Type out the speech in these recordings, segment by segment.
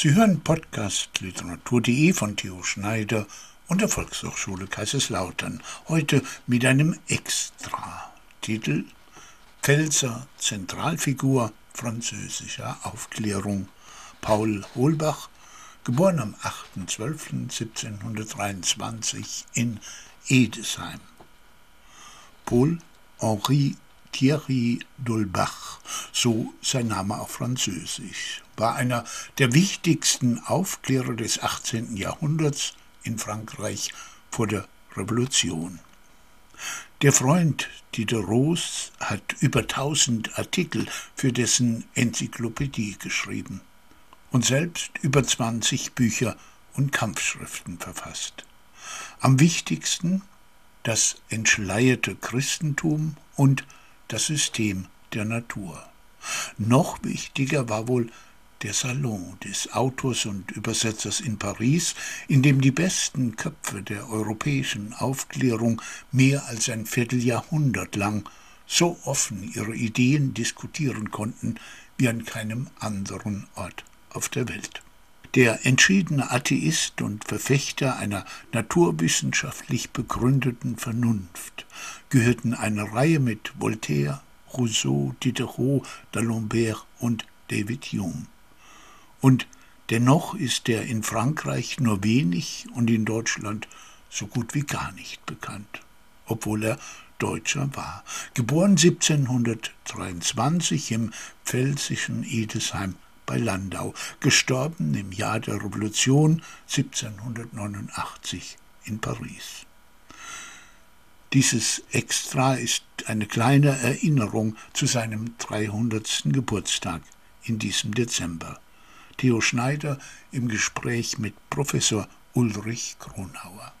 Sie hören Podcast literatur.de von Theo Schneider und der Volkshochschule Kaiserslautern. Heute mit einem Extra. Titel Pfälzer Zentralfigur französischer Aufklärung. Paul Holbach, geboren am 8.12.1723 in Edesheim. Paul Henri Thierry d'Holbach, so sein Name auf Französisch, war einer der wichtigsten Aufklärer des 18. Jahrhunderts in Frankreich vor der Revolution. Der Freund Diderots hat über tausend Artikel für dessen Enzyklopädie geschrieben und selbst über 20 Bücher und Kampfschriften verfasst. Am wichtigsten das entschleierte Christentum und das System der Natur. Noch wichtiger war wohl der Salon des Autors und Übersetzers in Paris, in dem die besten Köpfe der europäischen Aufklärung mehr als ein Vierteljahrhundert lang so offen ihre Ideen diskutieren konnten wie an keinem anderen Ort auf der Welt. Der entschiedene Atheist und Verfechter einer naturwissenschaftlich begründeten Vernunft gehörten eine Reihe mit Voltaire, Rousseau, Diderot, d'Alembert und David Hume. Und dennoch ist er in Frankreich nur wenig und in Deutschland so gut wie gar nicht bekannt, obwohl er Deutscher war. Geboren 1723 im pfälzischen Edesheim bei Landau, gestorben im Jahr der Revolution 1789 in Paris. Dieses Extra ist eine kleine Erinnerung zu seinem 300. Geburtstag in diesem Dezember. Theo Schneider im Gespräch mit Professor Ulrich Kronauer.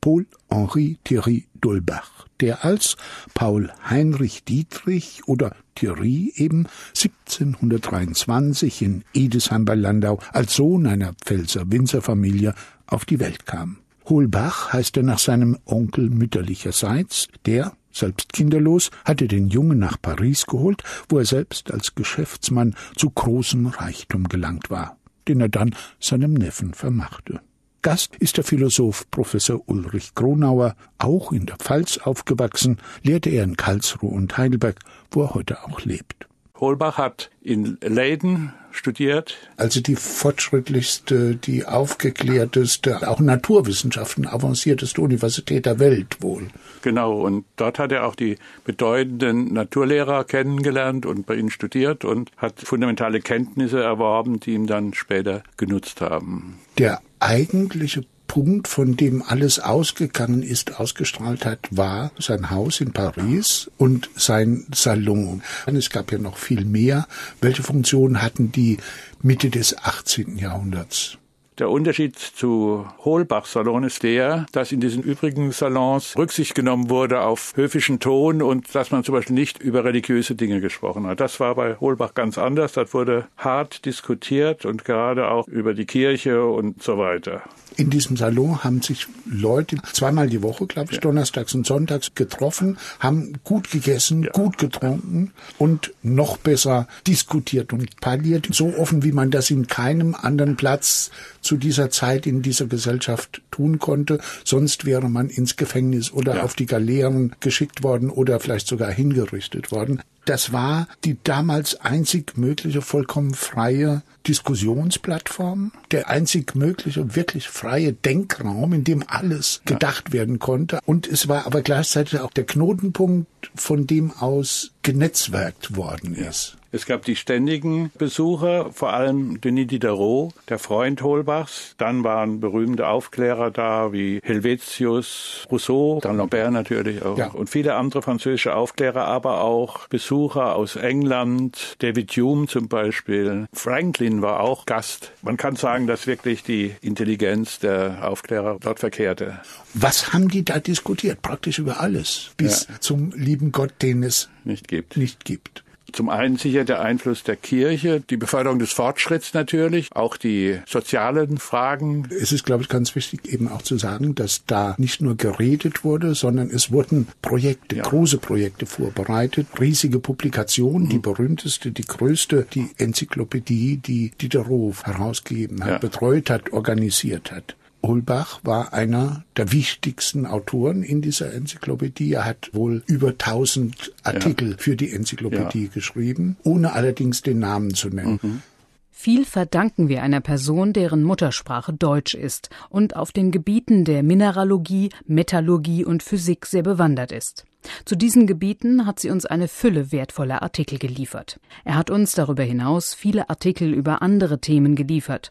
Paul-Henri Thierry d'Holbach, der als Paul Heinrich Dietrich oder Thierry eben 1723 in Edesheim bei Landau als Sohn einer Pfälzer Winzerfamilie auf die Welt kam. Holbach heißt er nach seinem Onkel mütterlicherseits, der, selbst kinderlos, hatte den Jungen nach Paris geholt, wo er selbst als Geschäftsmann zu großem Reichtum gelangt war, den er dann seinem Neffen vermachte. Gast ist der Philosoph Professor Ulrich Kronauer, auch in der Pfalz aufgewachsen, lehrte er in Karlsruhe und Heidelberg, wo er heute auch lebt. Holbach hat in Leiden studiert. Also die fortschrittlichste, die aufgeklärteste, auch Naturwissenschaften avancierteste Universität der Welt wohl. Genau, und dort hat er auch die bedeutenden Naturlehrer kennengelernt und bei ihnen studiert und hat fundamentale Kenntnisse erworben, die ihm dann später genutzt haben. Der eigentliche Punkt, von dem alles ausgegangen ist, ausgestrahlt hat, war sein Haus in Paris und sein Salon. Es gab ja noch viel mehr. Welche Funktion hatten die Mitte des 18. Jahrhunderts? Der Unterschied zu Holbach-Salon ist der, dass in diesen übrigen Salons Rücksicht genommen wurde auf höfischen Ton und dass man zum Beispiel nicht über religiöse Dinge gesprochen hat. Das war bei Holbach ganz anders. Das wurde hart diskutiert und gerade auch über die Kirche und so weiter. In diesem Salon haben sich Leute zweimal die Woche, glaube ich, ja. donnerstags und sonntags getroffen, haben gut gegessen, ja. gut getrunken und noch besser diskutiert und parliert, so offen, wie man das in keinem anderen Platz zu dieser Zeit in dieser Gesellschaft tun konnte. Sonst wäre man ins Gefängnis oder ja. auf die Galeeren geschickt worden oder vielleicht sogar hingerichtet worden. Das war die damals einzig mögliche vollkommen freie Diskussionsplattform, der einzig mögliche wirklich freie Denkraum, in dem alles ja. gedacht werden konnte. Und es war aber gleichzeitig auch der Knotenpunkt, von dem aus genetzwerkt worden ist. Es gab die ständigen Besucher, vor allem Denis Diderot, der Freund Holbachs. Dann waren berühmte Aufklärer da wie Helvetius, Rousseau, dann Lambert natürlich auch ja. und viele andere französische Aufklärer, aber auch Besucher aus England, David Hume zum Beispiel. Franklin war auch Gast. Man kann sagen, dass wirklich die Intelligenz der Aufklärer dort verkehrte. Was haben die da diskutiert? Praktisch über alles. Bis ja. zum lieben Gott, den es nicht gibt. Nicht gibt. Zum einen sicher der Einfluss der Kirche, die Beförderung des Fortschritts natürlich, auch die sozialen Fragen. Es ist, glaube ich, ganz wichtig eben auch zu sagen, dass da nicht nur geredet wurde, sondern es wurden Projekte, ja. große Projekte vorbereitet, riesige Publikationen, mhm. die berühmteste, die größte, die Enzyklopädie, die Diderot herausgegeben hat, ja. betreut hat, organisiert hat. Holbach war einer der wichtigsten Autoren in dieser Enzyklopädie. Er hat wohl über 1000 Artikel ja. für die Enzyklopädie ja. geschrieben, ohne allerdings den Namen zu nennen. Mhm. Viel verdanken wir einer Person, deren Muttersprache Deutsch ist und auf den Gebieten der Mineralogie, Metallurgie und Physik sehr bewandert ist. Zu diesen Gebieten hat sie uns eine Fülle wertvoller Artikel geliefert. Er hat uns darüber hinaus viele Artikel über andere Themen geliefert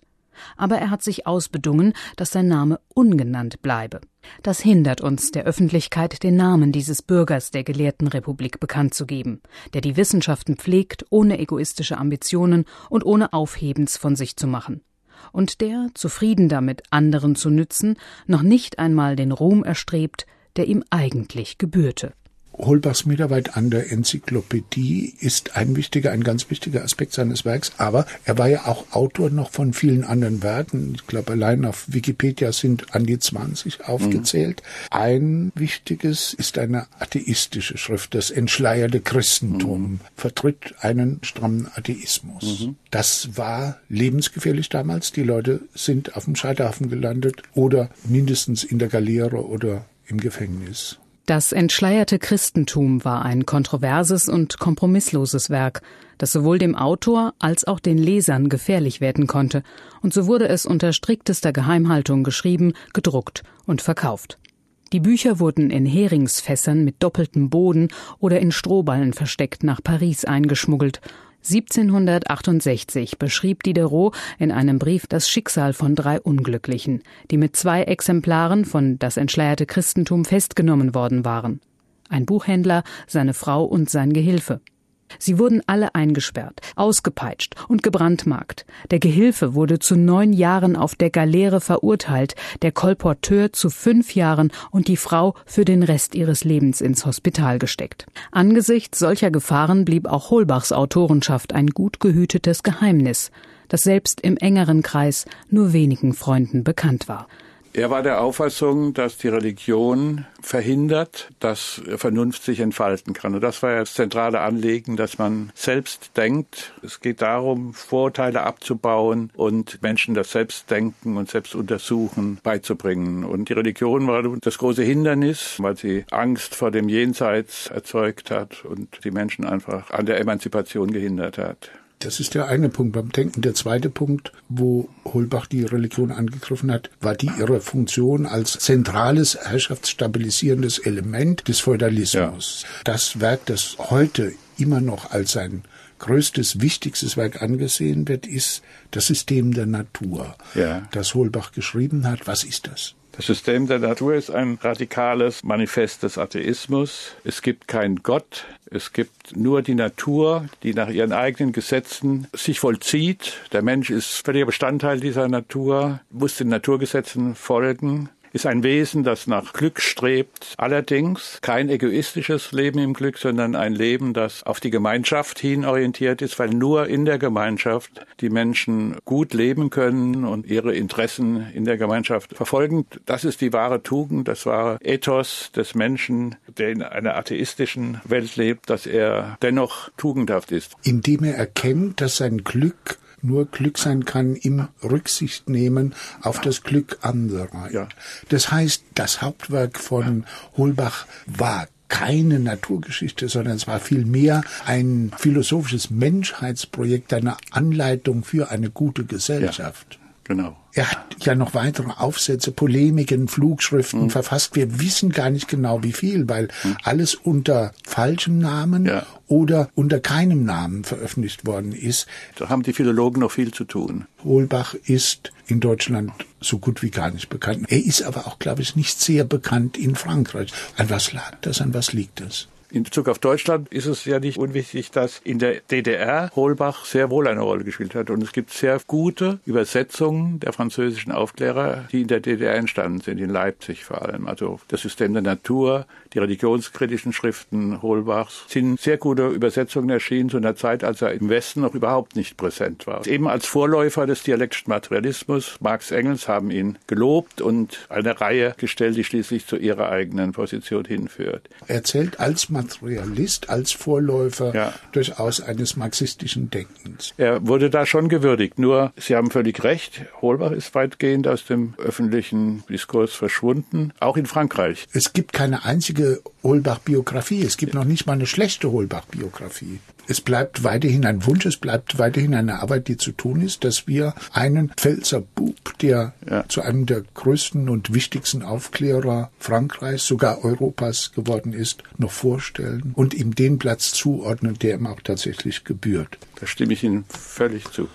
aber er hat sich ausbedungen, dass sein Name ungenannt bleibe. Das hindert uns, der Öffentlichkeit den Namen dieses Bürgers der Gelehrtenrepublik bekannt zu geben, der die Wissenschaften pflegt, ohne egoistische Ambitionen und ohne Aufhebens von sich zu machen, und der, zufrieden damit, anderen zu nützen, noch nicht einmal den Ruhm erstrebt, der ihm eigentlich gebührte. Holbachs Mitarbeit an der Enzyklopädie ist ein wichtiger, ein ganz wichtiger Aspekt seines Werks, aber er war ja auch Autor noch von vielen anderen Werken. Ich glaube, allein auf Wikipedia sind an die 20 aufgezählt. Mhm. Ein wichtiges ist eine atheistische Schrift, das entschleierte Christentum, mhm. vertritt einen strammen Atheismus. Mhm. Das war lebensgefährlich damals. Die Leute sind auf dem Scheiterhaufen gelandet oder mindestens in der Galeere oder im Gefängnis. Das entschleierte Christentum war ein kontroverses und kompromissloses Werk, das sowohl dem Autor als auch den Lesern gefährlich werden konnte, und so wurde es unter striktester Geheimhaltung geschrieben, gedruckt und verkauft. Die Bücher wurden in Heringsfässern mit doppeltem Boden oder in Strohballen versteckt nach Paris eingeschmuggelt 1768 beschrieb Diderot in einem Brief das Schicksal von drei Unglücklichen, die mit zwei Exemplaren von Das entschleierte Christentum festgenommen worden waren. Ein Buchhändler, seine Frau und sein Gehilfe. Sie wurden alle eingesperrt, ausgepeitscht und gebrandmarkt. Der Gehilfe wurde zu neun Jahren auf der Galeere verurteilt, der Kolporteur zu fünf Jahren und die Frau für den Rest ihres Lebens ins Hospital gesteckt. Angesichts solcher Gefahren blieb auch Holbachs Autorenschaft ein gut gehütetes Geheimnis, das selbst im engeren Kreis nur wenigen Freunden bekannt war. Er war der Auffassung, dass die Religion verhindert, dass Vernunft sich entfalten kann. Und das war ja das zentrale Anliegen, dass man selbst denkt. Es geht darum, Vorurteile abzubauen und Menschen das Selbstdenken und Selbstuntersuchen beizubringen. Und die Religion war das große Hindernis, weil sie Angst vor dem Jenseits erzeugt hat und die Menschen einfach an der Emanzipation gehindert hat. Das ist der eine Punkt beim Denken. Der zweite Punkt, wo Holbach die Religion angegriffen hat, war die ihre Funktion als zentrales herrschaftsstabilisierendes Element des Feudalismus. Ja. Das Werk, das heute immer noch als sein größtes, wichtigstes Werk angesehen wird, ist das System der Natur, ja. das Holbach geschrieben hat. Was ist das? Das System der Natur ist ein radikales Manifest des Atheismus. Es gibt keinen Gott, es gibt nur die Natur, die nach ihren eigenen Gesetzen sich vollzieht. Der Mensch ist völliger Bestandteil dieser Natur, muss den Naturgesetzen folgen ist ein Wesen, das nach Glück strebt. Allerdings kein egoistisches Leben im Glück, sondern ein Leben, das auf die Gemeinschaft hin orientiert ist, weil nur in der Gemeinschaft die Menschen gut leben können und ihre Interessen in der Gemeinschaft verfolgen. Das ist die wahre Tugend, das wahre Ethos des Menschen, der in einer atheistischen Welt lebt, dass er dennoch tugendhaft ist. Indem er erkennt, dass sein Glück nur Glück sein kann im Rücksicht nehmen auf das Glück anderer. Ja. Das heißt, das Hauptwerk von Holbach war keine Naturgeschichte, sondern es war vielmehr ein philosophisches Menschheitsprojekt, eine Anleitung für eine gute Gesellschaft. Ja, genau. Er hat ja noch weitere Aufsätze, Polemiken, Flugschriften mhm. verfasst. Wir wissen gar nicht genau wie viel, weil mhm. alles unter falschem Namen ja. oder unter keinem Namen veröffentlicht worden ist. Da haben die Philologen noch viel zu tun. Holbach ist in Deutschland so gut wie gar nicht bekannt. Er ist aber auch, glaube ich, nicht sehr bekannt in Frankreich. An was lag das? An was liegt das? In Bezug auf Deutschland ist es ja nicht unwichtig, dass in der DDR Holbach sehr wohl eine Rolle gespielt hat. Und es gibt sehr gute Übersetzungen der französischen Aufklärer, die in der DDR entstanden sind, in Leipzig vor allem. Also das System der Natur, die religionskritischen Schriften Holbachs sind sehr gute Übersetzungen erschienen zu einer Zeit, als er im Westen noch überhaupt nicht präsent war. Eben als Vorläufer des dialektischen Materialismus, Marx Engels haben ihn gelobt und eine Reihe gestellt, die schließlich zu ihrer eigenen Position hinführt. Er zählt als Materialist, als Vorläufer ja. durchaus eines marxistischen Denkens. Er wurde da schon gewürdigt. Nur, Sie haben völlig recht, Holbach ist weitgehend aus dem öffentlichen Diskurs verschwunden, auch in Frankreich. Es gibt keine einzige Holbach-Biografie. Es gibt noch nicht mal eine schlechte Holbach-Biografie. Es bleibt weiterhin ein Wunsch, es bleibt weiterhin eine Arbeit, die zu tun ist, dass wir einen Pfälzer Bub, der ja. zu einem der größten und wichtigsten Aufklärer Frankreichs, sogar Europas geworden ist, noch vorstellen und ihm den Platz zuordnen, der ihm auch tatsächlich gebührt. Da stimme ich Ihnen völlig zu.